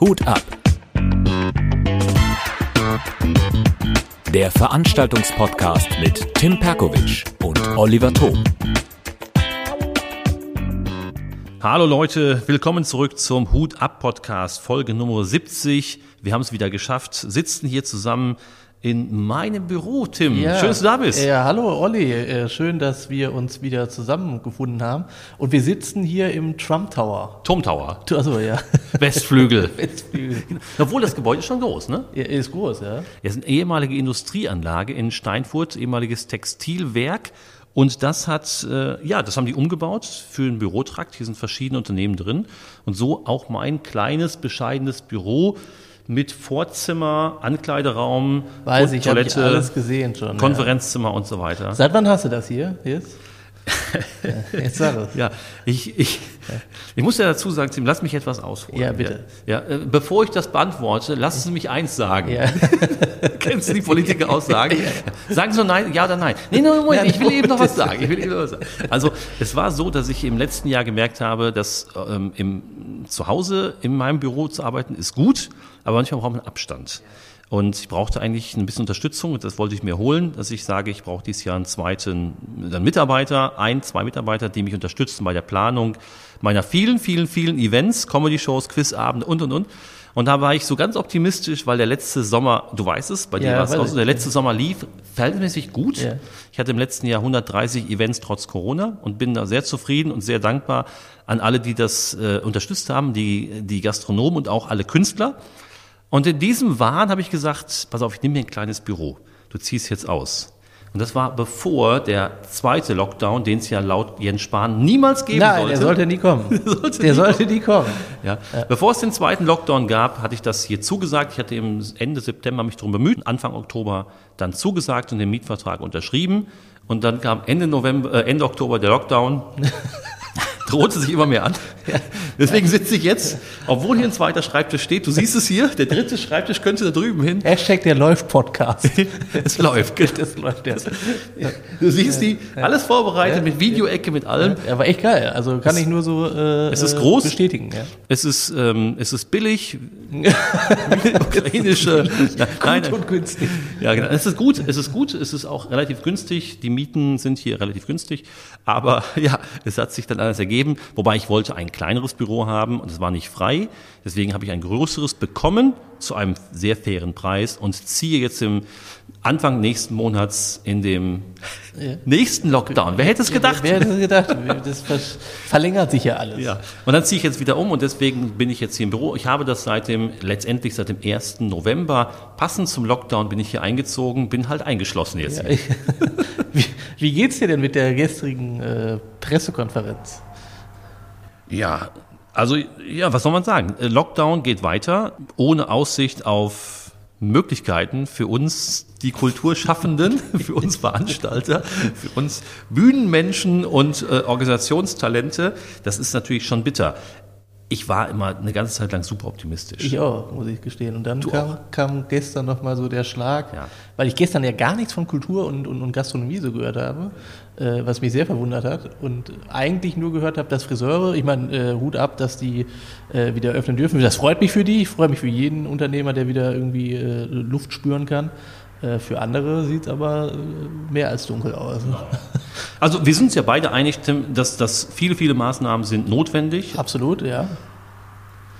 Hut ab. Der Veranstaltungspodcast mit Tim Perkovic und Oliver Thom. Hallo Leute, willkommen zurück zum Hut ab Podcast, Folge Nummer 70. Wir haben es wieder geschafft, sitzen hier zusammen in meinem Büro, Tim. Ja. Schön, dass du da bist. Ja, hallo Olli, Äh, schön, dass wir uns wieder zusammengefunden haben. Und wir sitzen hier im Trump Tower. Tom Tower, Also ja, Westflügel. Westflügel. Obwohl das Gebäude ist schon groß, ne? Ja, ist groß, ja. Es ist eine ehemalige Industrieanlage in Steinfurt, ehemaliges Textilwerk. Und das hat, äh, ja, das haben die umgebaut für einen Bürotrakt. Hier sind verschiedene Unternehmen drin. Und so auch mein kleines, bescheidenes Büro mit Vorzimmer, Ankleideraum, Weiß und ich, habe ich Toilette, alles gesehen schon. Konferenzzimmer und so weiter. Ja. Seit wann hast du das hier? Jetzt? Ja, Jetzt sag es. Ja, ich, ich, ich muss ja dazu sagen, Tim, lass mich etwas ausholen. Ja, bitte. Ja, ja, äh, bevor ich das beantworte, lassen Sie mich eins sagen. Ja. Kennst du die Politiker aussagen? Sagen Sie nur nein, ja oder nein. Nee, nein, Moment, ich will eben noch was sagen. Ich will eben noch was sagen. Also, es war so, dass ich im letzten Jahr gemerkt habe, dass ähm, im, zu Hause in meinem Büro zu arbeiten ist gut, aber manchmal braucht man Abstand. Und ich brauchte eigentlich ein bisschen Unterstützung und das wollte ich mir holen, dass ich sage, ich brauche dieses Jahr einen zweiten einen Mitarbeiter, ein, zwei Mitarbeiter, die mich unterstützen bei der Planung meiner vielen, vielen, vielen Events, Comedy-Shows, Quizabende und, und, und. Und da war ich so ganz optimistisch, weil der letzte Sommer, du weißt es, bei dir Ja, war es auch so, der letzte Sommer lief verhältnismäßig gut. Ja. Ich hatte im letzten Jahr 130 Events trotz Corona und bin da sehr zufrieden und sehr dankbar an alle, die das äh, unterstützt haben, die, die Gastronomen und auch alle Künstler. Und in diesem Wahn habe ich gesagt, pass auf, ich nehme mir ein kleines Büro. Du ziehst jetzt aus. Und das war bevor der zweite Lockdown, den es ja laut Jens Spahn niemals geben Nein, sollte. der sollte nie kommen. sollte der nie sollte nie kommen. Ja. Bevor es den zweiten Lockdown gab, hatte ich das hier zugesagt. Ich hatte im Ende September mich darum bemüht, Anfang Oktober dann zugesagt und den Mietvertrag unterschrieben. Und dann kam Ende November, äh, Ende Oktober der Lockdown. Drohte sich immer mehr an. Deswegen sitze ich jetzt, obwohl hier ein zweiter Schreibtisch steht. Du siehst es hier, der dritte Schreibtisch könnte da drüben hin. Hashtag der Läuft-Podcast. Es läuft. Das läuft ja. Du siehst die, alles vorbereitet mit Videoecke, mit allem. Ja, war echt geil. Also kann ich nur so äh, Es ist groß. bestätigen. Ja. Es ist, ähm, es ist billig. Ukrainische. Nein, nein. und günstig. Ja, genau. Es ist gut, es ist gut, es ist auch relativ günstig. Die Mieten sind hier relativ günstig. Aber ja, es hat sich dann alles ergeben. Wobei ich wollte ein kleineres Büro haben und es war nicht frei. Deswegen habe ich ein größeres bekommen zu einem sehr fairen Preis und ziehe jetzt im Anfang nächsten Monats in dem nächsten Lockdown. Wer hätte es gedacht? Wer hätte gedacht? Das ver verlängert sich ja alles. Ja, und dann ziehe ich jetzt wieder um und deswegen bin ich jetzt hier im Büro. Ich habe das seit dem, letztendlich seit dem 1. November, passend zum Lockdown bin ich hier eingezogen, bin halt eingeschlossen jetzt. Ja, wie, wie geht's dir denn mit der gestrigen äh, Pressekonferenz? Ja, also ja, was soll man sagen? Äh, Lockdown geht weiter, ohne Aussicht auf Möglichkeiten für uns, die Kulturschaffenden, für uns Veranstalter, für uns Bühnenmenschen und äh, Organisationstalente. Das ist natürlich schon bitter. Ich war immer eine ganze Zeit lang super optimistisch. Ich auch, muss ich gestehen. Und dann kam, kam gestern nochmal so der Schlag, Ja. weil ich gestern ja gar nichts von Kultur und, und, und Gastronomie so gehört habe, äh, was mich sehr verwundert hat. Und eigentlich nur gehört habe, dass Friseure, ich meine, äh, Hut ab, dass die äh, wieder öffnen dürfen. Das freut mich für die. Ich freue mich für jeden Unternehmer, der wieder irgendwie äh, Luft spüren kann. Äh, für andere sieht es aber äh, mehr als dunkel aus. Also wir sind uns ja beide einig, Tim, dass, dass viele, viele Maßnahmen sind notwendig Absolut, ja.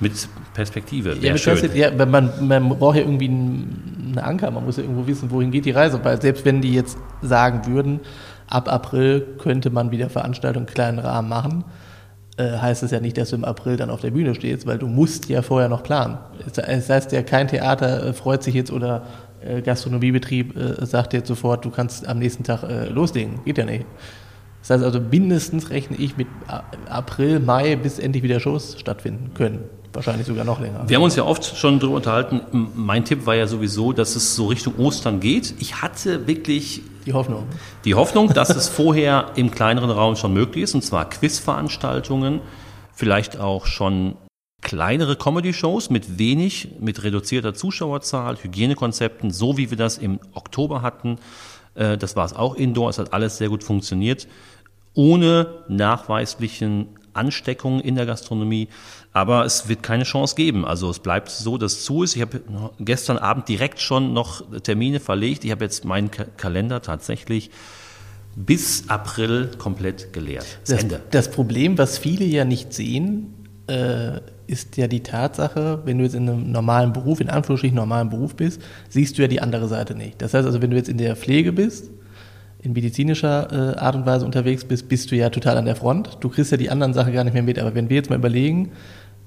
mit Perspektive. Ja, mit schön. Perspektive- ja, man, man braucht ja irgendwie einen Anker, man muss ja irgendwo wissen, wohin geht die Reise. Weil selbst wenn die jetzt sagen würden, ab April könnte man wieder Veranstaltungen im kleinen Rahmen machen, äh, heißt es ja nicht, dass du im April dann auf der Bühne stehst, weil du musst ja vorher noch planen. Es- Es heißt ja, kein Theater äh, freut sich jetzt oder äh, Gastronomiebetrieb äh, sagt jetzt sofort, du kannst am nächsten Tag äh, loslegen. Geht ja nicht. Das heißt also, mindestens rechne ich mit April, Mai, bis endlich wieder Shows stattfinden können. Wahrscheinlich sogar noch länger. Wir haben uns ja oft schon darüber unterhalten. Mein Tipp war ja sowieso, dass es so Richtung Ostern geht. Ich hatte wirklich Die Hoffnung. die Hoffnung, dass es vorher im kleineren Raum schon möglich ist, und zwar Quizveranstaltungen, vielleicht auch schon kleinere Comedy-Shows mit wenig, mit reduzierter Zuschauerzahl, Hygienekonzepten, so wie wir das im Oktober hatten. Äh, Das war es auch indoor, es hat alles sehr gut funktioniert, ohne nachweislichen Ansteckungen in der Gastronomie. Aber es wird keine Chance geben. Also es bleibt so, dass es zu ist. Ich habe gestern Abend direkt schon noch Termine verlegt. Ich habe jetzt meinen Ka Kalender tatsächlich bis April komplett geleert. Das, Ende. das Problem, was viele ja nicht sehen, äh, ist ja die Tatsache, wenn du jetzt in einem normalen Beruf, in Anführungsstrichen normalen Beruf bist, siehst du ja die andere Seite nicht. Das heißt also, wenn du jetzt in der Pflege bist, in medizinischer äh, Art und Weise unterwegs bist, bist du ja total an der Front. Du kriegst ja die anderen Sachen gar nicht mehr mit. Aber wenn wir jetzt mal überlegen,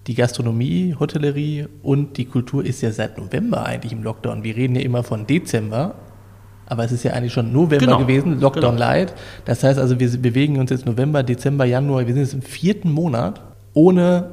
die Gastronomie, Hotellerie und die Kultur ist ja seit November eigentlich im Lockdown. Wir reden ja immer von Dezember, aber es ist ja eigentlich schon November genau. gewesen, Lockdown genau. Light. Das heißt also, wir bewegen uns jetzt November, Dezember, Januar, wir sind jetzt im vierten Monat ohne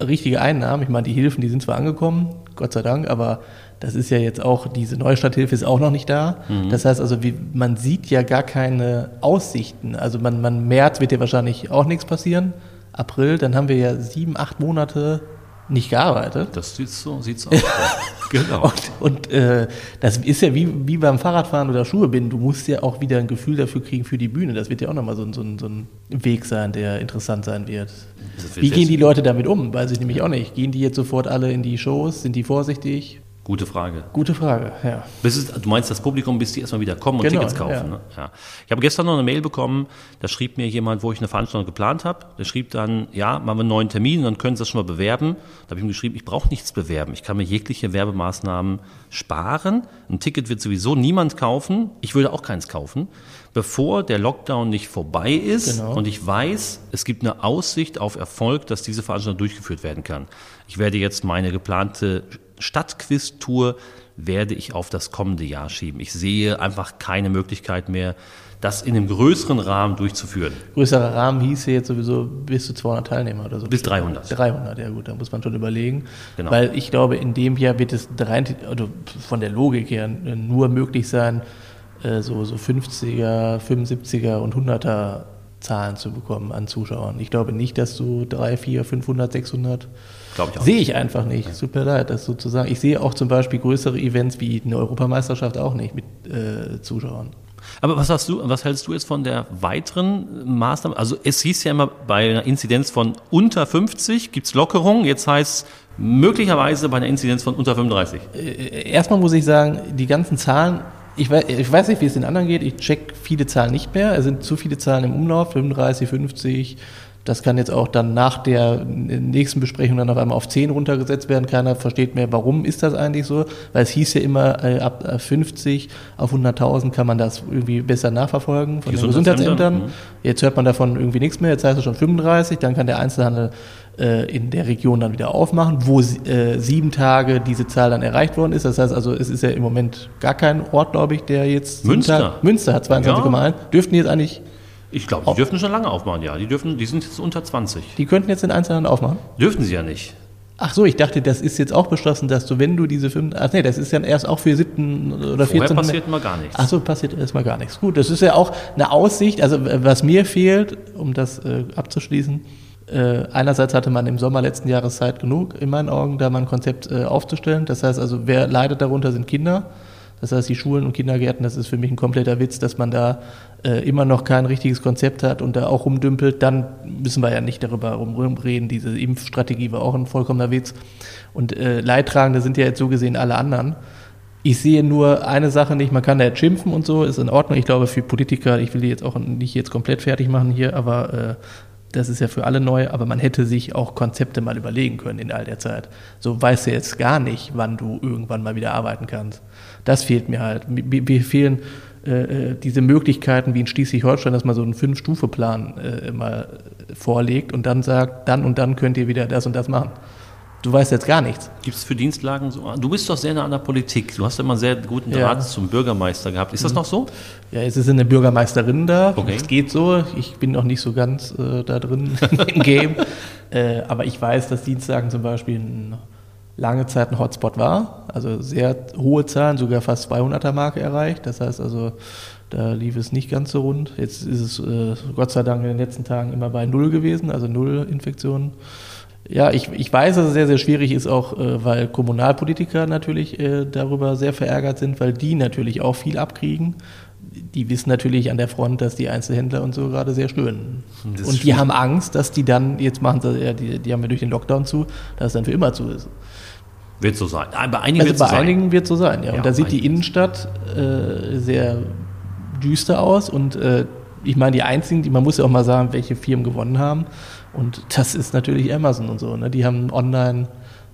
richtige Einnahmen. Ich meine, die Hilfen, die sind zwar angekommen, Gott sei Dank, aber das ist ja jetzt auch, diese Neustarthilfe ist auch noch nicht da. Mhm. Das heißt also, wie, man sieht ja gar keine Aussichten. Also man, man März wird ja wahrscheinlich auch nichts passieren. April, dann haben wir ja sieben, acht Monate nicht gearbeitet. Das sieht so sieht's aus. genau. Und, und äh, das ist ja wie, wie beim Fahrradfahren oder Schuhe binden. Du musst ja auch wieder ein Gefühl dafür kriegen für die Bühne. Das wird ja auch nochmal so, so, so ein Weg sein, der interessant sein wird. Wie gehen die Leute damit um? Weiß ich nämlich auch nicht. Gehen die jetzt sofort alle in die Shows? Sind die vorsichtig? Gute Frage. Gute Frage, ja. Bis du meinst das Publikum, bis die erstmal wieder kommen und genau, Tickets kaufen. Ja. Ne? Ja. Ich habe gestern noch eine Mail bekommen, da schrieb mir jemand, wo ich eine Veranstaltung geplant habe. Der schrieb dann, ja, machen wir einen neuen Termin, dann können Sie das schon mal bewerben. Da habe ich ihm geschrieben, ich brauche nichts bewerben. Ich kann mir jegliche Werbemaßnahmen sparen. Ein Ticket wird sowieso niemand kaufen. Ich würde auch keins kaufen, bevor der Lockdown nicht vorbei ist genau. und ich weiß, es gibt eine Aussicht auf Erfolg, dass diese Veranstaltung durchgeführt werden kann. Ich werde jetzt meine geplante Stadtquiz-Tour werde ich auf das kommende Jahr schieben. Ich sehe einfach keine Möglichkeit mehr, das in einem größeren Rahmen durchzuführen. Größerer Rahmen hieß ja jetzt sowieso bis zu 200 Teilnehmer oder so. Bis 300. 300, ja gut, da muss man schon überlegen. Genau. Weil ich glaube, in dem Jahr wird es rein, also von der Logik her nur möglich sein, äh, so, so 50er, 75er und 100er Zahlen zu bekommen an Zuschauern. Ich glaube nicht, dass du 3, 4, 500, 600 Glaube ich auch. Sehe ich einfach nicht. Ja. Super leid, das sozusagen. Ich sehe auch zum Beispiel größere Events wie eine Europameisterschaft auch nicht mit äh, Zuschauern. Aber was hast du, was hältst du jetzt von der weiteren Maßnahme? Also es hieß ja immer bei einer Inzidenz von unter 50 gibt es Lockerungen. Jetzt heißt möglicherweise bei einer Inzidenz von unter 35. Äh, erstmal muss ich sagen, die ganzen Zahlen ich weiß, ich weiß nicht, wie es den anderen geht. Ich check viele Zahlen nicht mehr. Es sind zu viele Zahlen im Umlauf, 35, 50, das kann jetzt auch dann nach der nächsten Besprechung dann auf einmal auf 10 runtergesetzt werden. Keiner versteht mehr, warum ist das eigentlich so? Weil es hieß ja immer, äh, ab 50 auf 100.000 kann man das irgendwie besser nachverfolgen von den Gesundheitsämtern. Mhm. Jetzt hört man davon irgendwie nichts mehr. Jetzt heißt es schon 35. Dann kann der Einzelhandel äh, in der Region dann wieder aufmachen, wo äh, sieben Tage diese Zahl dann erreicht worden ist. Das heißt also, es ist ja im Moment gar kein Ort, glaube ich, der jetzt... Münster. Münster hat 22,1. Ja. Dürften jetzt eigentlich ich glaube, die dürfen schon lange aufmachen, ja. Die, dürfen, die sind jetzt unter 20. Die könnten jetzt den Einzelhandel aufmachen? Dürfen sie ja nicht. Ach so, ich dachte, das ist jetzt auch beschlossen, dass du, wenn du diese fünf, ach nee, das ist ja erst auch für siebten oder vierzehnten. passiert mal gar nichts. Ach so, passiert erstmal gar nichts. Gut, das ist ja auch eine Aussicht, also was mir fehlt, um das äh, abzuschließen, äh, einerseits hatte man im Sommer letzten Jahres Zeit genug, in meinen Augen, da mal ein Konzept äh, aufzustellen. Das heißt also, wer leidet darunter, sind Kinder. Das heißt, die Schulen und Kindergärten, das ist für mich ein kompletter Witz, dass man da äh, immer noch kein richtiges Konzept hat und da auch rumdümpelt. Dann müssen wir ja nicht darüber rumreden. Diese Impfstrategie war auch ein vollkommener Witz. Und äh, Leidtragende sind ja jetzt so gesehen alle anderen. Ich sehe nur eine Sache nicht, man kann da jetzt schimpfen und so, ist in Ordnung. Ich glaube, für Politiker, ich will die jetzt auch nicht jetzt komplett fertig machen hier, aber äh, das ist ja für alle neu, aber man hätte sich auch Konzepte mal überlegen können in all der Zeit. So weißt du jetzt gar nicht, wann du irgendwann mal wieder arbeiten kannst. Das fehlt mir halt. Mir fehlen äh, äh, diese Möglichkeiten wie in Schleswig-Holstein, dass man so einen Fünf-Stufe-Plan äh, mal vorlegt und dann sagt, dann und dann könnt ihr wieder das und das machen. Du weißt jetzt gar nichts. Gibt es für Dienstlagen so? Du bist doch sehr nah an der Politik. Du hast immer sehr guten Draht ja. zum Bürgermeister gehabt. Ist das mhm. noch so? Ja, es ist eine Bürgermeisterin da. Okay. Es geht so. Ich bin noch nicht so ganz äh, da drin im Game. äh, aber ich weiß, dass Dienstlagen zum Beispiel ein, lange Zeit ein Hotspot war. Also sehr hohe Zahlen, sogar fast 200er Marke erreicht. Das heißt also, da lief es nicht ganz so rund. Jetzt ist es äh, Gott sei Dank in den letzten Tagen immer bei Null gewesen, also Null Infektionen. Ja, ich, ich weiß, dass es sehr, sehr schwierig ist, auch äh, weil Kommunalpolitiker natürlich äh, darüber sehr verärgert sind, weil die natürlich auch viel abkriegen. die wissen natürlich an der Front, dass die Einzelhändler und so gerade sehr stöhnen. Das und die stimmt. haben Angst, dass die dann, jetzt machen sie, ja, die, die haben ja durch den Lockdown zu, dass es dann für immer zu ist. Wird so sein. Bei einigen Also wird bei so sein. einigen wird so sein, ja. Ja, und da sieht die. Innenstadt äh, sehr düster aus und äh, ich meine, die einzigen, die man muss ja auch mal sagen, welche Firmen gewonnen haben. Und das ist natürlich Amazon und so. Ne? Die haben online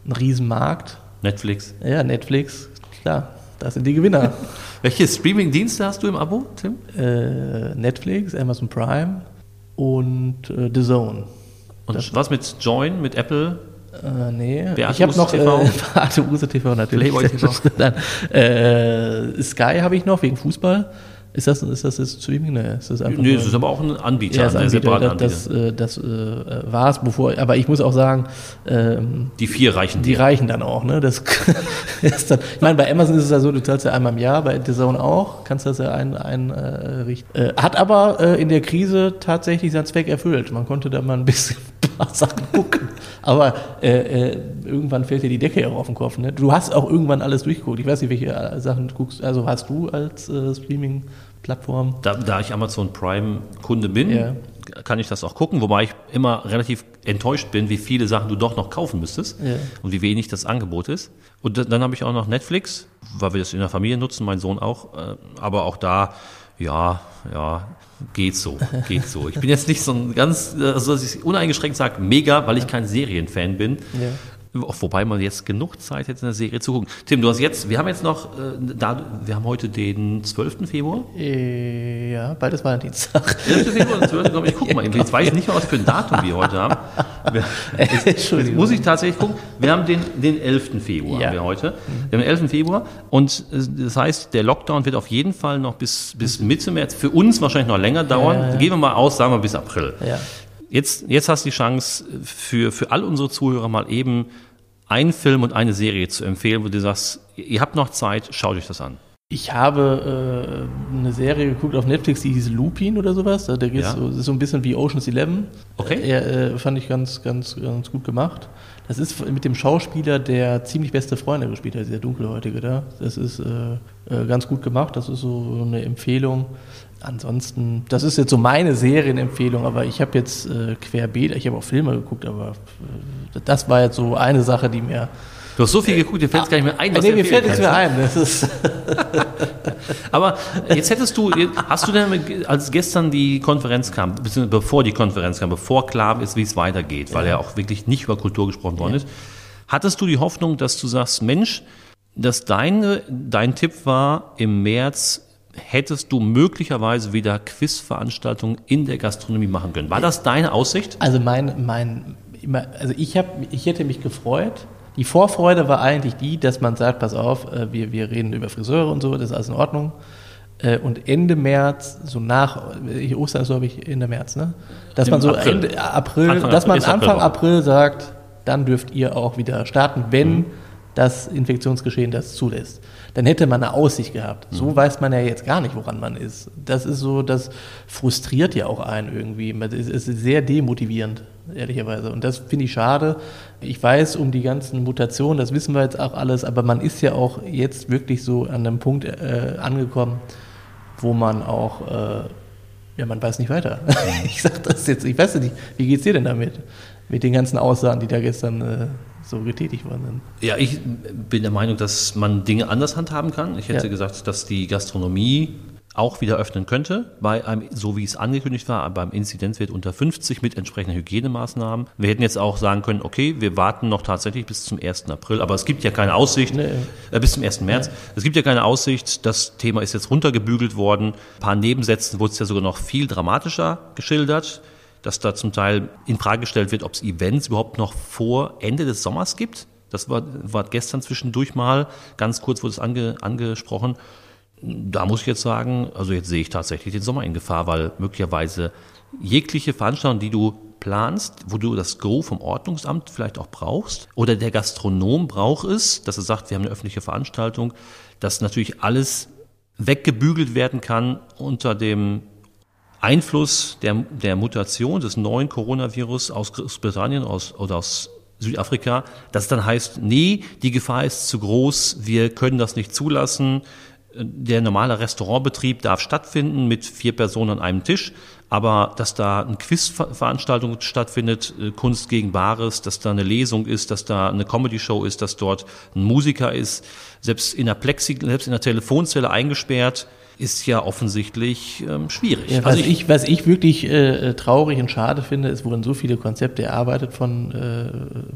einen riesen Markt. Netflix. Ja, Netflix, klar, das sind die Gewinner. Welche Streaming-Dienste hast du im Abo, Tim? äh, Netflix, Amazon Prime und äh, The Zone. Und was mit Join, mit Apple? Äh, nee, Beate ich habe noch TV? äh, Beate Use TV natürlich. Äh, Sky habe ich noch wegen Fußball. Ist das, ist das jetzt Streaming? Nee, ist das einfach Nee, das ist aber auch ein Anbieter, ja, das ein Anbieter, separater das, Anbieter. das, äh, das äh, war es bevor, aber ich muss auch sagen, ähm, die vier reichen die dir. reichen dann auch, ne? Das ist dann, ich meine, bei Amazon ist es ja so, du zahlst ja einmal im Jahr, bei The Zone auch, kannst das ja ein, ein, äh, richten. Äh, hat aber äh, in der Krise tatsächlich seinen Zweck erfüllt. Man konnte da mal ein bisschen paar Sachen gucken. Aber äh, äh, irgendwann fällt dir die Decke ja auch auf den Kopf. Ne? Du hast auch irgendwann alles durchgeguckt. Ich weiß nicht, welche äh, Sachen du guckst. Also hast du als äh, Streaming-Plattform? Da, da ich Amazon Prime-Kunde bin, Ja. kann ich das auch gucken, wobei ich immer relativ enttäuscht bin, wie viele Sachen du doch noch kaufen müsstest Ja. und wie wenig das Angebot ist. Und da- dann habe ich auch noch Netflix, weil wir das in der Familie nutzen, mein Sohn auch. äh, Aber auch da, ja, ja, geht so, geht so. Ich bin jetzt nicht so ein ganz, also dass ich uneingeschränkt sage, mega, weil ich kein Serienfan bin. Ja. Wobei man jetzt genug Zeit hätte, eine Serie zu gucken. Tim, du hast jetzt, wir haben jetzt noch, äh, da, wir haben heute den 12. Februar. Äh, ja, bald ist Valentinstag. 11. Februar oder 12. Komm, ich guck mal. eben. Jetzt weiß ich nicht mehr, was für ein Datum wir heute haben. Wir, jetzt, jetzt muss ich tatsächlich gucken. Wir haben den, den 11. Februar Ja. haben wir heute. Wir haben den 11. Februar und äh, das heißt, der Lockdown wird auf jeden Fall noch bis, bis Mitte März, für uns wahrscheinlich noch länger dauern. Ja, ja. Gehen wir mal aus, sagen wir bis April. Ja. Jetzt, jetzt hast du die Chance, für, für all unsere Zuhörer mal eben einen Film und eine Serie zu empfehlen, wo du sagst, ihr habt noch Zeit, schaut euch das an. Ich habe äh, eine Serie geguckt auf Netflix, die hieß Lupin oder sowas. Da geht's Ja. so, ist so ein bisschen wie Ocean's Eleven. Okay. Äh, äh, fand ich ganz, ganz, ganz gut gemacht. Das ist mit dem Schauspieler, der ziemlich beste Freunde gespielt hat, dieser Dunkelhäutige da. Das ist äh, äh, ganz gut gemacht. Das ist so eine Empfehlung. Ansonsten, das ist jetzt so meine Serienempfehlung, aber ich habe jetzt äh, querbeet, ich habe auch Filme geguckt, aber äh, das war jetzt so eine Sache, die mir. Du hast so viel geguckt, dir fällt es gar nicht mehr ein, was nee, mir fällt nichts mehr ne? ein. Das ist, Aber jetzt hättest du, hast du denn, als gestern die Konferenz kam, beziehungsweise bevor die Konferenz kam, bevor klar ist, wie es weitergeht, weil ja auch wirklich nicht über Kultur gesprochen worden ist, hattest du die Hoffnung, dass du sagst, Mensch, dass deine, dein Tipp war, im März hättest du möglicherweise wieder Quizveranstaltungen in der Gastronomie machen können. War das deine Aussicht? Also mein, mein, also ich habe, ich hätte mich gefreut. Die Vorfreude war eigentlich die, dass man sagt, pass auf, äh, wir, wir reden über Friseure und so, das ist alles in Ordnung. Äh, Und Ende März, so nach, Ostern ist glaube ich Ende März, ne? Dass Im man so April. Ende April, Anfang dass man Anfang April. April sagt, dann dürft ihr auch wieder starten, wenn Mhm. Das Infektionsgeschehen das zulässt. Dann hätte man eine Aussicht gehabt. Mhm. So weiß man ja jetzt gar nicht, woran man ist. Das ist so, das frustriert ja auch einen irgendwie. Es ist sehr demotivierend, ehrlicherweise. Und das finde ich schade. Ich weiß um die ganzen Mutationen, das wissen wir jetzt auch alles, aber man ist ja auch jetzt wirklich so an einem Punkt äh, angekommen, wo man auch, äh, ja, man weiß nicht weiter. ich sag das jetzt, ich weiß nicht, wie geht's dir denn damit? Mit den ganzen Aussagen, die da gestern äh, so getätigt worden sind. Ja, ich bin der Meinung, dass man Dinge anders handhaben kann. Ich hätte Ja. gesagt, dass die Gastronomie auch wieder öffnen könnte, bei einem, so wie es angekündigt war, beim Inzidenzwert unter 50 mit entsprechenden Hygienemaßnahmen. Wir hätten jetzt auch sagen können, okay, wir warten noch tatsächlich bis zum 1. April, aber es gibt ja keine Aussicht, Nee. äh, bis zum 1. März, es gibt ja keine Aussicht, das Thema ist jetzt runtergebügelt worden. Ein paar Nebensätzen wurde es ja sogar noch viel dramatischer geschildert, dass da zum Teil in Frage gestellt wird, ob es Events überhaupt noch vor Ende des Sommers gibt. Das war, war gestern zwischendurch mal, ganz kurz wurde es ange, angesprochen. Da muss ich jetzt sagen, also jetzt sehe ich tatsächlich den Sommer in Gefahr, weil möglicherweise jegliche Veranstaltung, die du planst, wo du das Go vom Ordnungsamt vielleicht auch brauchst, oder der Gastronom braucht es, dass er sagt, wir haben eine öffentliche Veranstaltung, dass natürlich alles weggebügelt werden kann unter dem Einfluss der, der Mutation des neuen Coronavirus aus Großbritannien aus, oder aus Südafrika, dass es dann heißt, nee, die Gefahr ist zu groß, wir können das nicht zulassen, der normale Restaurantbetrieb darf stattfinden mit vier Personen an einem Tisch, aber dass da eine Quizveranstaltung stattfindet, äh, Kunst gegen Bares, dass da eine Lesung ist, dass da eine Comedy-Show ist, dass dort ein Musiker ist, selbst in der Plexi, selbst in der Telefonzelle eingesperrt, ist ja offensichtlich ähm, schwierig. Ja, was, also ich, ich, was ich wirklich äh, traurig und schade finde, es wurden so viele Konzepte erarbeitet von äh,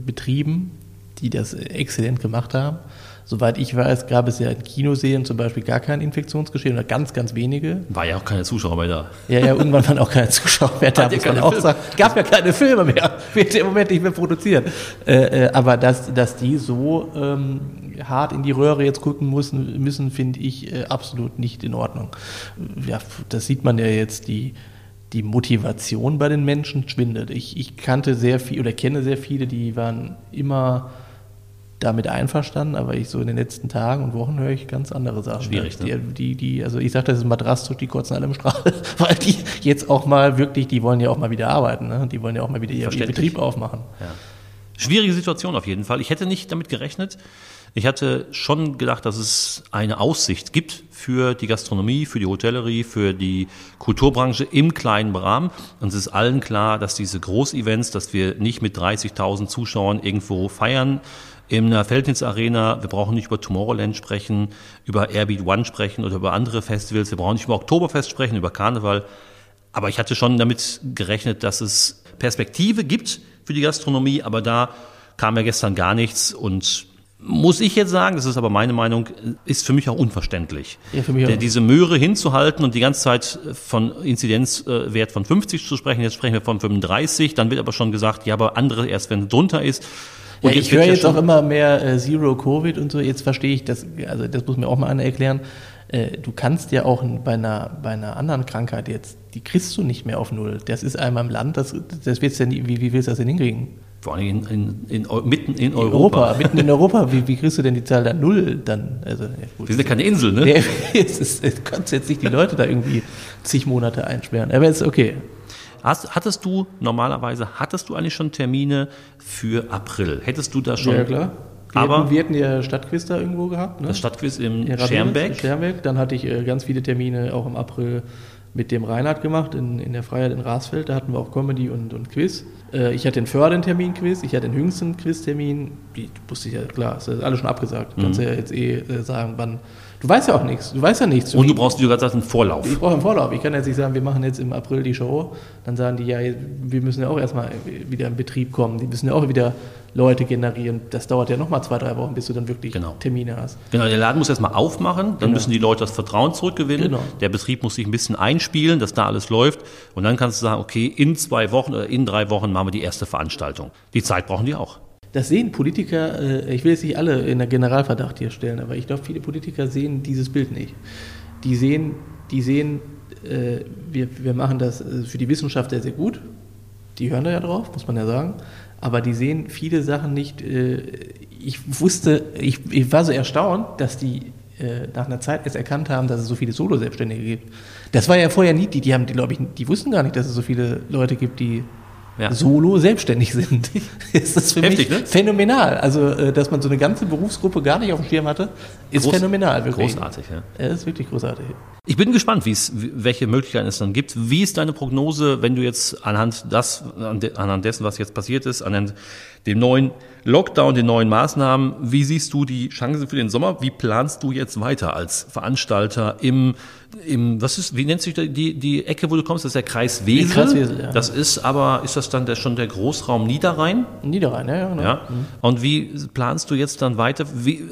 Betrieben, die das exzellent gemacht haben. Soweit ich weiß, gab es ja in Kinoserien zum Beispiel gar kein Infektionsgeschehen oder ganz, ganz wenige. War ja auch keine Zuschauer mehr da. Ja, ja, irgendwann waren auch keine Zuschauer mehr da, muss man auch sagen. Gab ja keine Filme mehr, wird im Moment nicht mehr produziert. Äh, äh, aber dass, dass die so ähm, hart in die Röhre jetzt gucken müssen, müssen finde ich äh, absolut nicht in Ordnung. Ja, das sieht man ja jetzt, die, die Motivation bei den Menschen schwindet. Ich, ich kannte sehr viel oder kenne sehr viele, die waren immer damit einverstanden, aber ich so in den letzten Tagen und Wochen höre ich ganz andere Sachen. Schwierig, ne? Die, die, die, also ich sage, das ist mal drastisch, die kotzen alle im Strahl, weil die jetzt auch mal wirklich, die wollen ja auch mal wieder arbeiten, ne? die wollen ja auch mal wieder ihren Betrieb aufmachen. Ja. Schwierige Situation auf jeden Fall. Ich hätte nicht damit gerechnet. Ich hatte schon gedacht, dass es eine Aussicht gibt für die Gastronomie, für die Hotellerie, für die Kulturbranche im kleinen Rahmen. Und es ist allen klar, dass diese Großevents, dass wir nicht mit 30.000 Zuschauern irgendwo feiern, in der Feldnitz Arena, wir brauchen nicht über Tomorrowland sprechen, über Airbeat One sprechen oder über andere Festivals, wir brauchen nicht über Oktoberfest sprechen, über Karneval. Aber ich hatte schon damit gerechnet, dass es Perspektive gibt für die Gastronomie, aber da kam ja gestern gar nichts und muss ich jetzt sagen, das ist aber meine Meinung, ist für mich auch unverständlich. Ja, für mich auch. Diese Möhre hinzuhalten und die ganze Zeit von Inzidenzwert von 50 zu sprechen, jetzt sprechen wir von 35, dann wird aber schon gesagt, ja, aber andere erst, wenn es drunter ist. Und ja, ich höre jetzt auch immer mehr äh, Zero Covid und so. Jetzt verstehe ich das, also das muss mir auch mal einer erklären. Äh, du kannst ja auch bei einer, bei einer anderen Krankheit jetzt, die kriegst du nicht mehr auf Null. Das ist einmal im Land, das, das wird's ja nie, wie, wie willst du das denn hinkriegen? Vor allem in, in, in, mitten in Europa. Europa. Mitten in Europa. Wie, wie kriegst du denn die Zahl da Null dann? Also, ja, gut. Wir sind ja keine Insel, ne? Nee, es, ist, es kannst jetzt nicht die Leute da irgendwie zig Monate einsperren. Aber ist okay. Hast, hattest du normalerweise, hattest du eigentlich schon Termine für April? Hättest du da schon? Ja, klar. Wir, aber hatten, wir hatten ja Stadtquiz da irgendwo gehabt. Ne? Das Stadtquiz im ja, Schermbeck. Schermbeck. Dann hatte ich äh, ganz viele Termine auch im April mit dem Reinhard gemacht in, in der Freiheit in Rasfeld. Da hatten wir auch Comedy und, und Quiz. Äh, ich hatte den Förden-Termin-Quiz, ich hatte den Hüngsten-Quiz-Termin. Die wusste ich ja, klar, das ist alles schon abgesagt. Du mhm. kannst ja jetzt eh äh, sagen, wann Du weißt ja auch nichts. Du weißt ja nichts. Und du brauchst, wie du gerade sagst, einen Vorlauf. Ich brauche einen Vorlauf. Ich kann jetzt nicht sagen, wir machen jetzt im April die Show. Dann sagen die, ja, wir müssen ja auch erstmal wieder in Betrieb kommen. Die müssen ja auch wieder Leute generieren. Das dauert ja nochmal zwei, drei Wochen, bis du dann wirklich genau. Termine hast. Genau, der Laden muss erstmal aufmachen. Dann genau. müssen die Leute das Vertrauen zurückgewinnen. Genau. Der Betrieb muss sich ein bisschen einspielen, dass da alles läuft. Und dann kannst du sagen, okay, in zwei Wochen oder in drei Wochen machen wir die erste Veranstaltung. Die Zeit brauchen die auch. Das sehen Politiker, äh, ich will jetzt nicht alle in der Generalverdacht hier stellen, aber ich glaube, viele Politiker sehen dieses Bild nicht. Die sehen, die sehen äh, wir, wir machen das äh, für die Wissenschaft sehr, sehr gut. Die hören da ja drauf, muss man ja sagen. Aber die sehen viele Sachen nicht. Ich wusste, ich, ich war so erstaunt, dass die nach einer Zeit erst erkannt haben, dass es so viele Solo-Selbstständige gibt. Das war ja vorher nie, die, die haben, die, ich, die wussten gar nicht, dass es so viele Leute gibt, die ja. solo selbstständig sind. ist das für Heftig, mich ne? phänomenal. Also, äh, dass man so eine ganze Berufsgruppe gar nicht auf dem Schirm hatte, ist Groß, phänomenal. Wirklich. Großartig, ja. ja. ist wirklich großartig. Ich bin gespannt, welche Möglichkeiten es dann gibt. Wie ist deine Prognose, wenn du jetzt anhand, das, anhand dessen, was jetzt passiert ist, anhand dem neuen Lockdown, den neuen Maßnahmen. Wie siehst du die Chancen für den Sommer? Wie planst du jetzt weiter als Veranstalter im, im was ist, wie nennt sich die, die Ecke, wo du kommst? Das ist der Kreis Wesel. Kreis Wesel ja. Das ist aber, ist das dann der, schon der Großraum Niederrhein? Niederrhein, ja, genau. Ja. Mhm. Und wie planst du jetzt dann weiter? Wie,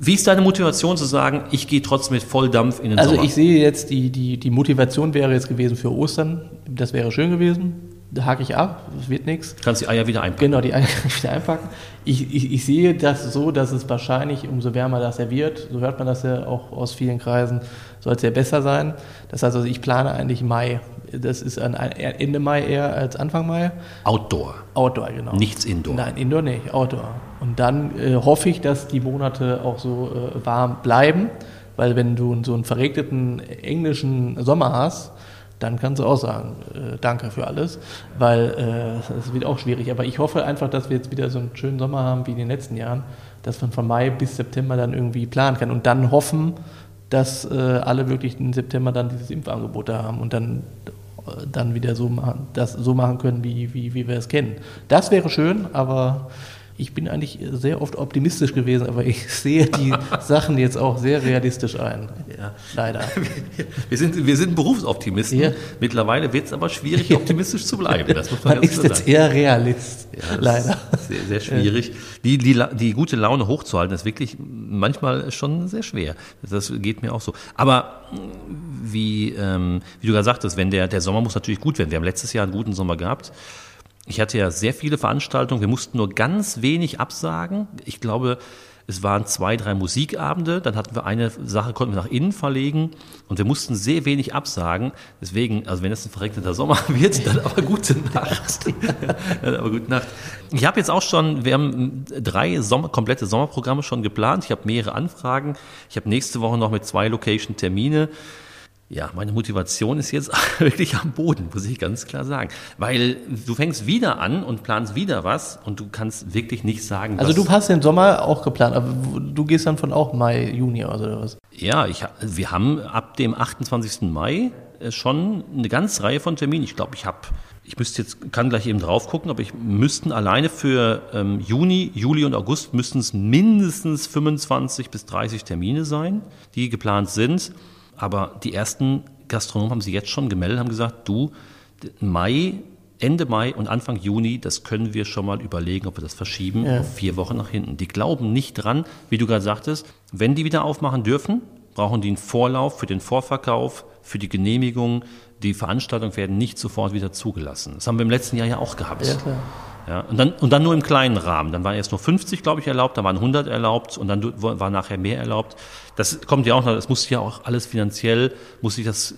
wie ist deine Motivation zu sagen, ich gehe trotzdem mit Volldampf in den also Sommer? Also ich sehe jetzt, die, die, die Motivation wäre jetzt gewesen für Ostern. Das wäre schön gewesen hake ich ab, es wird nichts. Kannst die Eier wieder einpacken. Genau, die Eier wieder einpacken. Ich, ich, ich, sehe das so, dass es wahrscheinlich, umso wärmer das er wird, so hört man das ja auch aus vielen Kreisen, soll es ja besser sein. Das heißt also, ich plane eigentlich Mai. Das ist an Ende Mai eher als Anfang Mai. Outdoor. Outdoor, genau. Nichts Indoor. Nein, Indoor nicht, Outdoor. Und dann äh, hoffe ich, dass die Monate auch so äh, warm bleiben, weil wenn du so einen verregneten englischen Sommer hast, dann kannst du auch sagen, äh, danke für alles, weil äh, es wird auch schwierig. Aber ich hoffe einfach, dass wir jetzt wieder so einen schönen Sommer haben wie in den letzten Jahren, dass man von Mai bis September dann irgendwie planen kann und dann hoffen, dass äh, alle wirklich im September dann dieses Impfangebot da haben und dann, äh, dann wieder so machen, das so machen können, wie, wie, wie wir es kennen. Das wäre schön, aber ich bin eigentlich sehr oft optimistisch gewesen, aber ich sehe die Sachen jetzt auch sehr realistisch ein. Ja. Leider. Wir sind, wir sind Berufsoptimisten. Ja. Mittlerweile wird es aber schwierig, optimistisch zu bleiben. Das muss man Man ist jetzt eher Realist. Ja, Leider. Sehr, sehr schwierig. Die, die, die gute Laune hochzuhalten, ist wirklich manchmal schon sehr schwer. Das geht mir auch so. Aber wie, ähm, wie du gerade sagtest, wenn der, der Sommer muss natürlich gut werden. Wir haben letztes Jahr einen guten Sommer gehabt. Ich hatte ja sehr viele Veranstaltungen. Wir mussten nur ganz wenig absagen. Ich glaube, es waren zwei, drei Musikabende. Dann hatten wir eine Sache, konnten wir nach innen verlegen. Und wir mussten sehr wenig absagen. Deswegen, also wenn es ein verregneter Sommer wird, dann aber gute Nacht. dann aber gute Nacht. Ich habe jetzt auch schon, wir haben drei Sommer, komplette Sommerprogramme schon geplant. Ich habe mehrere Anfragen. Ich habe nächste Woche noch mit zwei Location Termine. Ja, meine Motivation ist jetzt wirklich am Boden, muss ich ganz klar sagen. Weil du fängst wieder an und planst wieder was und du kannst wirklich nicht sagen, Also du hast den Sommer auch geplant, aber du gehst dann von auch Mai, Juni aus oder was? Ja, ich, wir haben ab dem 28. Mai äh, schon eine ganze Reihe von Terminen. Ich glaube, ich habe, ich müsste jetzt, kann gleich eben drauf gucken, aber ich müssten alleine für ähm, Juni, Juli und August müssten es mindestens 25 bis 30 Termine sein, die geplant sind. Aber die ersten Gastronomen haben sich jetzt schon gemeldet, haben gesagt, du, Mai, Ende Mai und Anfang Juni, das können wir schon mal überlegen, ob wir das verschieben Ja. auf vier Wochen nach hinten. Die glauben nicht dran, wie du gerade sagtest, wenn die wieder aufmachen dürfen, brauchen die einen Vorlauf für den Vorverkauf, für die Genehmigung. Die Veranstaltungen werden nicht sofort wieder zugelassen. Das haben wir im letzten Jahr ja auch gehabt. Ja, klar. Ja, und, dann, und dann nur im kleinen Rahmen. Dann waren erst nur 50, glaube ich, erlaubt, dann waren 100 erlaubt und dann war nachher mehr erlaubt. Das kommt ja auch noch, das muss ja auch alles finanziell, muss ich das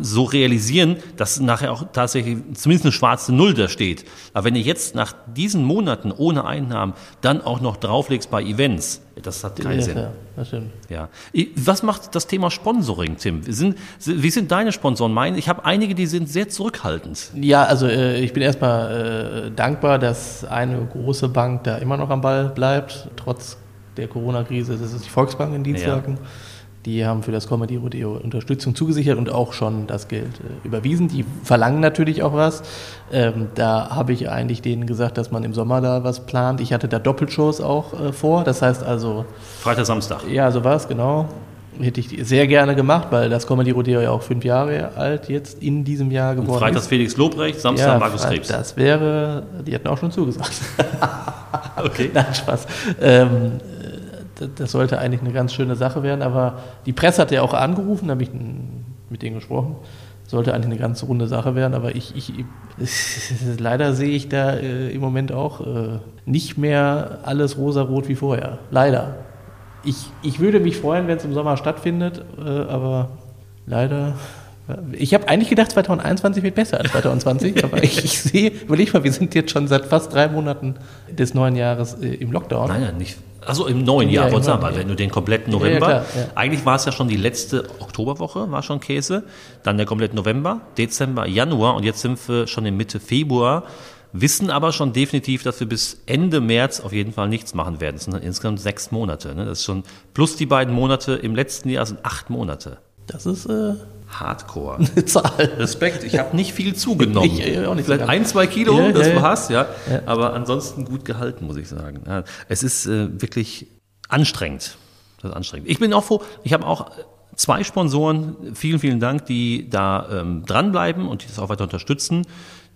so realisieren, dass nachher auch tatsächlich zumindest eine schwarze Null da steht. Aber wenn ihr jetzt nach diesen Monaten ohne Einnahmen dann auch noch drauflegst bei Events, das hat keinen ja, Sinn. klar, das stimmt. Ja. Was macht das Thema Sponsoring, Tim? Sind, wie sind deine Sponsoren? Meine, ich habe einige, die sind sehr zurückhaltend. Ja, also äh, ich bin erstmal äh, dankbar, dass eine große Bank da immer noch am Ball bleibt, trotz der Corona-Krise. Das ist die Volksbank in Dienstlaken. Die haben für das Comedy Rodeo Unterstützung zugesichert und auch schon das Geld äh, überwiesen. Die verlangen natürlich auch was. Ähm, da habe ich eigentlich denen gesagt, dass man im Sommer da was plant. Ich hatte da Doppelshows auch äh, vor. Das heißt also, Freitag, Samstag. ja, so war es, genau. Hätte ich sehr gerne gemacht, weil das Comedy Rodeo ja auch fünf Jahre alt jetzt in diesem Jahr geworden Freitags ist. Felix Lobrecht, Samstag Markus Krebs. Das wäre, die hatten auch schon zugesagt. Okay. Nein, Spaß. Ähm, äh, das sollte eigentlich eine ganz schöne Sache werden, aber die Presse hat ja auch angerufen, da habe ich mit denen gesprochen. Sollte eigentlich eine ganz runde Sache werden, aber ich, ich leider sehe ich da äh, im Moment auch äh, nicht mehr alles rosarot wie vorher. Leider. Ich, ich würde mich freuen, wenn es im Sommer stattfindet, äh, aber leider. Ich habe eigentlich gedacht, 2021 wird besser als 2020, aber ich, ich sehe, überleg mal, wir sind jetzt schon seit fast drei Monaten des neuen Jahres äh, im Lockdown. Nein, nein, nicht. Also im neuen Ja, Jahr, im wollte ich sagen, weil wenn du den kompletten Ja, ja, November, klar, ja. eigentlich war es ja schon die letzte Oktoberwoche, war schon Käse, dann der komplette November, Dezember, Januar und jetzt sind wir schon in Mitte Februar, wissen aber schon definitiv, dass wir bis Ende März auf jeden Fall nichts machen werden. Das sind dann insgesamt sechs Monate. Ne? Das ist schon, plus die beiden Monate im letzten Jahr sind acht Monate. Das ist äh, Hardcore. Zahl. Respekt, ich habe nicht viel zugenommen. Ich, äh, auch nicht Vielleicht ein, zwei Kilo, Ja, das ja, ja. war's, ja. Aber ansonsten gut gehalten, muss ich sagen. Ja, es ist äh, wirklich anstrengend. Das ist anstrengend. Ich bin auch froh, ich habe auch zwei Sponsoren, vielen, vielen Dank, die da ähm, dranbleiben und die das auch weiter unterstützen.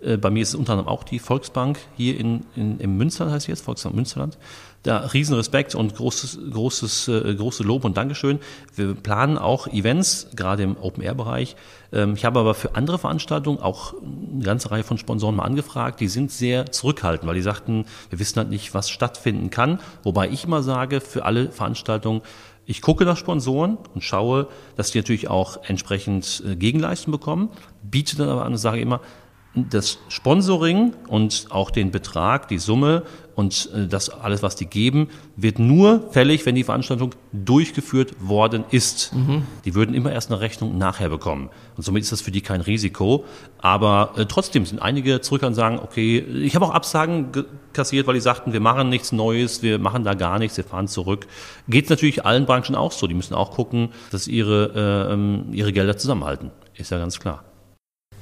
Äh, bei mir ist es unter anderem auch die Volksbank hier in, in, im Münsterland, heißt sie jetzt, Volksbank Münsterland. Da riesen und großes, großes, äh, Lob und Dankeschön. Wir planen auch Events, gerade im Open-Air-Bereich. Ähm, ich habe aber für andere Veranstaltungen auch eine ganze Reihe von Sponsoren mal angefragt. Die sind sehr zurückhaltend, weil die sagten, wir wissen halt nicht, was stattfinden kann. Wobei ich immer sage, für alle Veranstaltungen, ich gucke nach Sponsoren und schaue, dass die natürlich auch entsprechend äh, Gegenleistung bekommen, biete dann aber an und sage immer, das Sponsoring und auch den Betrag, die Summe und äh, das alles, was die geben, wird nur fällig, wenn die Veranstaltung durchgeführt worden ist. Die würden immer erst eine Rechnung nachher bekommen. Und somit ist das für die kein Risiko. Aber äh, trotzdem sind einige zurück und sagen, okay, ich habe auch Absagen ge- kassiert, weil die sagten, wir machen nichts Neues, wir machen da gar nichts, wir fahren zurück. Geht natürlich allen Branchen auch so. Die müssen auch gucken, dass ihre, äh, ähm, ihre Gelder zusammenhalten. Ist ja ganz klar.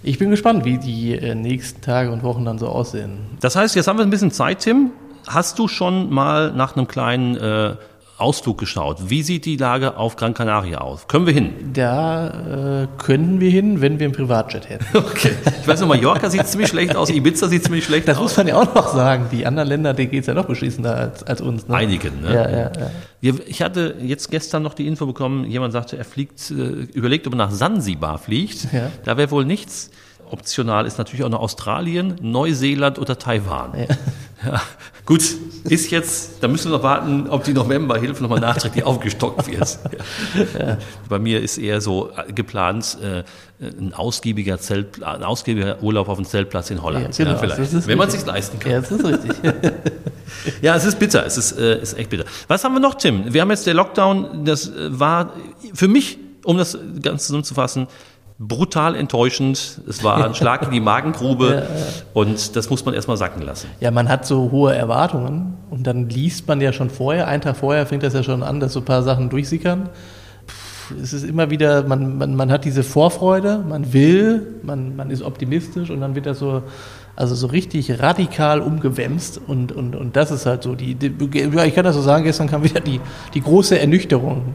Ich bin gespannt, wie die äh, nächsten Tage und Wochen dann so aussehen. Das heißt, jetzt haben wir ein bisschen Zeit, Tim. Hast du schon mal nach einem kleinen äh, Ausflug geschaut? Wie sieht die Lage auf Gran Canaria aus? Können wir hin? Da äh, könnten wir hin, wenn wir einen Privatjet hätten. Okay. Ich weiß noch, Mallorca sieht ziemlich schlecht aus, Ibiza sieht ziemlich schlecht Das aus. muss man ja auch noch sagen. Die anderen Länder, denen geht es ja noch beschissender als, als uns. Ne? Einigen, ne? Ja, ja, ja. Ich hatte jetzt gestern noch die Info bekommen, jemand sagte, er fliegt, äh, überlegt, ob er nach Sansibar fliegt. Ja. Da wäre wohl nichts. Optional ist natürlich auch noch Australien, Neuseeland oder Taiwan. Ja. Gut, ist jetzt, da müssen wir noch warten, ob die Novemberhilfe nochmal nachträglich aufgestockt wird. Ja. Bei mir ist eher so äh, geplant, äh, ein ausgiebiger, Zelt, ein ausgiebiger Urlaub auf dem Zeltplatz in Holland. Ja, genau, vielleicht, wenn man es richtig. sich leisten kann. Ja, das ist richtig. Ja, es ist bitter. Es ist, äh, ist echt bitter. Was haben wir noch, Tim? Wir haben jetzt der Lockdown, das äh, war für mich, um das Ganze zusammenzufassen, brutal enttäuschend. Es war ein Schlag in die Magengrube und das muss man erstmal sacken lassen. Ja, man hat so hohe Erwartungen und dann liest man ja schon vorher, einen Tag vorher fängt das ja schon an, dass so ein paar Sachen durchsickern. Es ist immer wieder, man, man, man hat diese Vorfreude, man will, man, man ist optimistisch und dann wird das so, also so richtig radikal umgewämst und, und, und das ist halt so die, die ja, ich kann das so sagen, gestern kam wieder die, die große Ernüchterung.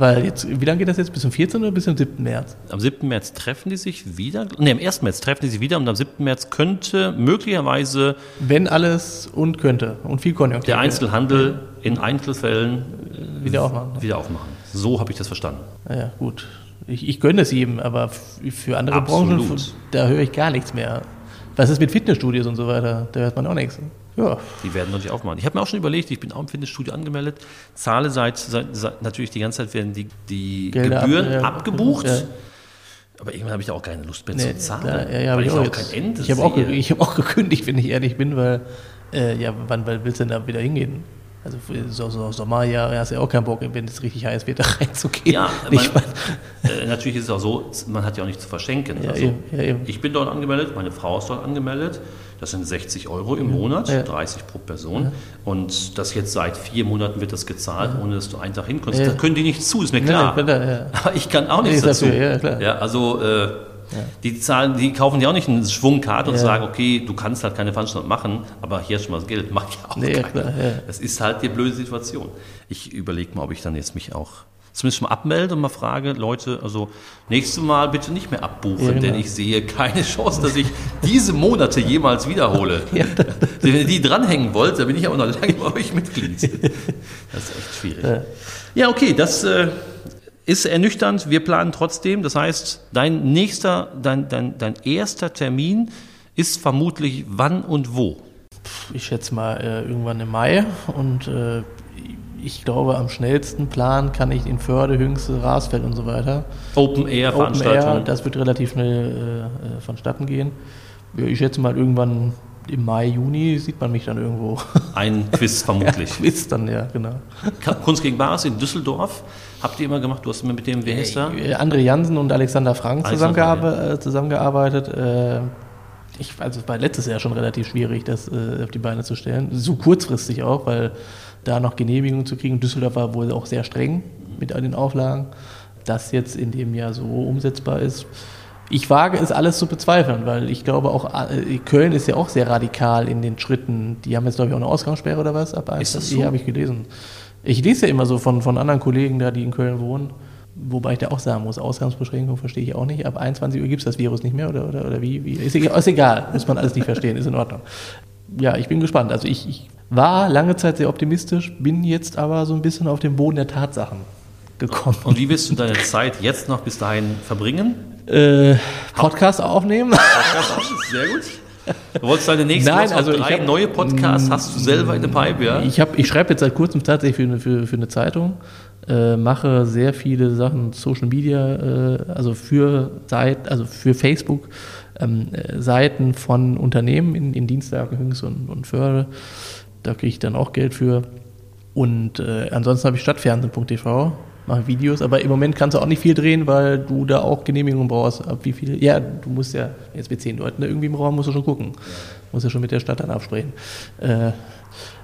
Weil jetzt, wie lange geht das jetzt? Bis zum 14. oder bis zum 7. März? Am 7. März treffen die sich wieder. Nee, am 1. März treffen die sich wieder und am 7. März könnte möglicherweise Wenn alles und könnte und viel Konjunktur. der Einzelhandel in Einzelfällen wieder aufmachen. wieder aufmachen. So habe ich das verstanden. Ja, gut. Ich, ich gönne es jedem, aber für andere Absolut. Branchen, da höre ich gar nichts mehr. Was ist mit Fitnessstudios und so weiter? Da hört man auch nichts. Ja, Die werden nicht aufmachen. Ich habe mir auch schon überlegt, ich bin auch im Fitnessstudio angemeldet, zahle seit, seit, seit natürlich die ganze Zeit werden die, die Gelder ab- Gebühren ja, abgebucht. ja. Aber irgendwann habe ich da auch keine Lust mehr nee, zu zahlen, da, ja, weil ich auch kein Ende Ich habe auch, ich hab auch gekündigt, wenn ich ehrlich bin, weil, äh, ja, wann wann willst du denn da wieder hingehen? Also so, so Sommerjahr hast du ja auch keinen Bock, wenn es richtig heiß wird, da reinzugehen. Ja, ich man, äh, natürlich ist es auch so, man hat ja auch nichts zu verschenken. Ja, also, eben, ja, eben. Ich bin dort angemeldet, meine Frau ist dort angemeldet. Das sind 60 Euro im Monat, Ja. 30 pro Person. Und das jetzt seit vier Monaten wird das gezahlt, ohne dass du einen Tag hinkommst. Ja. Da können die nicht zu, ist mir klar. klar, ja. Aber ich kann auch nichts Nee, dazu. dafür, ja, klar. Ja, also äh, die zahlen, die kaufen ja auch nicht einen Schwung Karte und Ja. sagen, okay, du kannst halt keine Veranstaltung machen, aber hier ist schon mal das Geld, macht ja auch Nee, keiner. klar, ja. Das ist halt die blöde Situation. Ich überlege mal, ob ich dann jetzt mich auch zumindest mal abmelde und mal frage, Leute, also nächstes Mal bitte nicht mehr abbuchen, Ja, genau. denn ich sehe keine Chance, dass ich diese Monate jemals wiederhole. Wenn ihr die dranhängen wollt, dann bin ich aber noch lange bei euch Mitglied. Das ist echt schwierig. Ja, okay, das äh, ist ernüchternd. Wir planen trotzdem. Das heißt, dein nächster, dein, dein, dein erster Termin ist vermutlich wann und wo? ich schätze mal äh, irgendwann im Mai und äh, ich glaube, am schnellsten planen kann ich in Förde, Hüngste, Rasfeld und so weiter. Open Air Open Air, das wird relativ schnell äh, äh, vonstatten gehen. Ja, ich schätze mal, irgendwann im Mai, Juni sieht man mich dann irgendwo. Ein Quiz vermutlich. Ist dann, ja, genau. Kunst gegen Bares in Düsseldorf. Habt ihr immer gemacht? Du hast immer mit dem, wer heißt da? Äh, André Jansen und Alexander Frank Alexander, zusammengearbe äh, zusammengearbeitet. Äh, ich, also es war letztes Jahr schon relativ schwierig, das äh, auf die Beine zu stellen. So kurzfristig auch, weil da noch Genehmigung zu kriegen. Düsseldorf war wohl auch sehr streng mit all den Auflagen. Das jetzt in dem Jahr so umsetzbar ist. Ich wage es alles zu bezweifeln, weil ich glaube auch, äh, Köln ist ja auch sehr radikal in den Schritten. Die haben jetzt, glaube ich, auch eine Ausgangssperre oder was? Ab Ist das 21. so? habe ich gelesen. Ich lese ja immer so von, von anderen Kollegen da, die in Köln wohnen. Wobei ich da auch sagen muss, Ausgangsbeschränkung verstehe ich auch nicht. Ab 21 Uhr gibt es das Virus nicht mehr oder, oder, oder wie, wie? Ist, egal, ist egal, muss man alles nicht verstehen, ist in Ordnung. Ja, ich bin gespannt. Also ich, ich war lange Zeit sehr optimistisch, bin jetzt aber so ein bisschen auf den Boden der Tatsachen gekommen. Und wie wirst du deine Zeit jetzt noch bis dahin verbringen? Äh, Podcast aufnehmen. Podcast auch, sehr gut. Du wolltest deine nächsten Nein, also drei hab- neue Podcasts, hast du selber in der Pipe, ja? Ich, hab- ich schreibe jetzt seit kurzem tatsächlich für, eine- für, für eine Zeitung, äh, mache sehr viele Sachen Social Media, äh, also für Seit, also für Facebook, ähm, äh, Seiten von Unternehmen in, in Dienstlagen, Hüngs und, und Förde. Da kriege ich dann auch Geld für. Und äh, ansonsten habe ich Stadtfernsehen.tv, mache Videos, aber im Moment kannst du auch nicht viel drehen, weil du da auch Genehmigungen brauchst. Ab wie viele? Ja, du musst ja jetzt mit zehn Leuten da irgendwie im Raum musst du schon gucken. Musst ja schon mit der Stadt dann absprechen. Äh,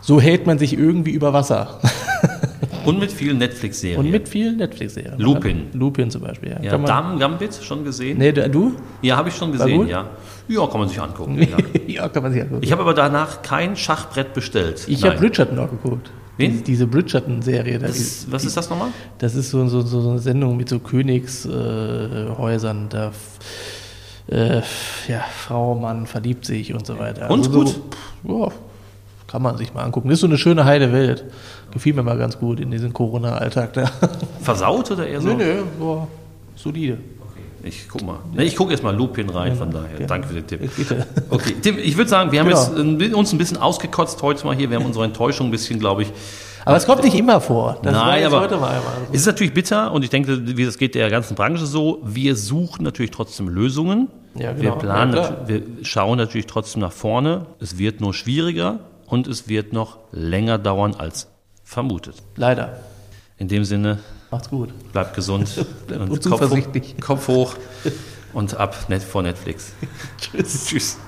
so hält man sich irgendwie über Wasser. Und mit vielen Netflix-Serien. Und mit vielen Netflix-Serien. Lupin. Lupin zum Beispiel, ja. ja, Damen Gambit schon gesehen? Nee, du? Ja, habe ich schon gesehen, ja. Ja, kann man sich angucken. Ja. ja, kann man sich angucken. Ich habe aber danach kein Schachbrett bestellt. Ich habe Bridgerton auch geguckt. Wen? Diese, diese Bridgerton-Serie. Das die- ist, was ist das nochmal? Das ist so, so, so eine Sendung mit so Königshäusern. Äh, da äh, ja, Frau, Mann verliebt sich und so weiter. Und so, gut? pff, Ja, kann man sich mal angucken. Das ist so eine schöne heile Welt. Gefiel mir mal ganz gut in diesem Corona-Alltag da. Versaut oder eher so? nö, nö, boah, solide. Ich guck mal. Nee, ich gucke erst mal Lupin rein, von daher. Ja. Danke für den Tipp. Bitte. Okay, Tim, ich würde sagen, wir haben Genau. jetzt bi- uns ein bisschen ausgekotzt heute mal hier. Wir haben unsere Enttäuschung ein bisschen, glaube ich. Aber es kommt nicht immer vor. Das Nein, jetzt aber heute mal einmal. es ist natürlich bitter und ich denke, wie das geht der ganzen Branche so. Wir suchen natürlich trotzdem Lösungen. Ja, genau. Wir planen, Ja, wir schauen natürlich trotzdem nach vorne. Es wird nur schwieriger und es wird noch länger dauern als vermutet. Leider. In dem Sinne, Macht's gut. bleibt gesund Bleibt und. Kopf hoch, Kopf hoch und ab net vor Netflix. Tschüss. Tschüss.